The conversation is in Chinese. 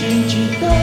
静静的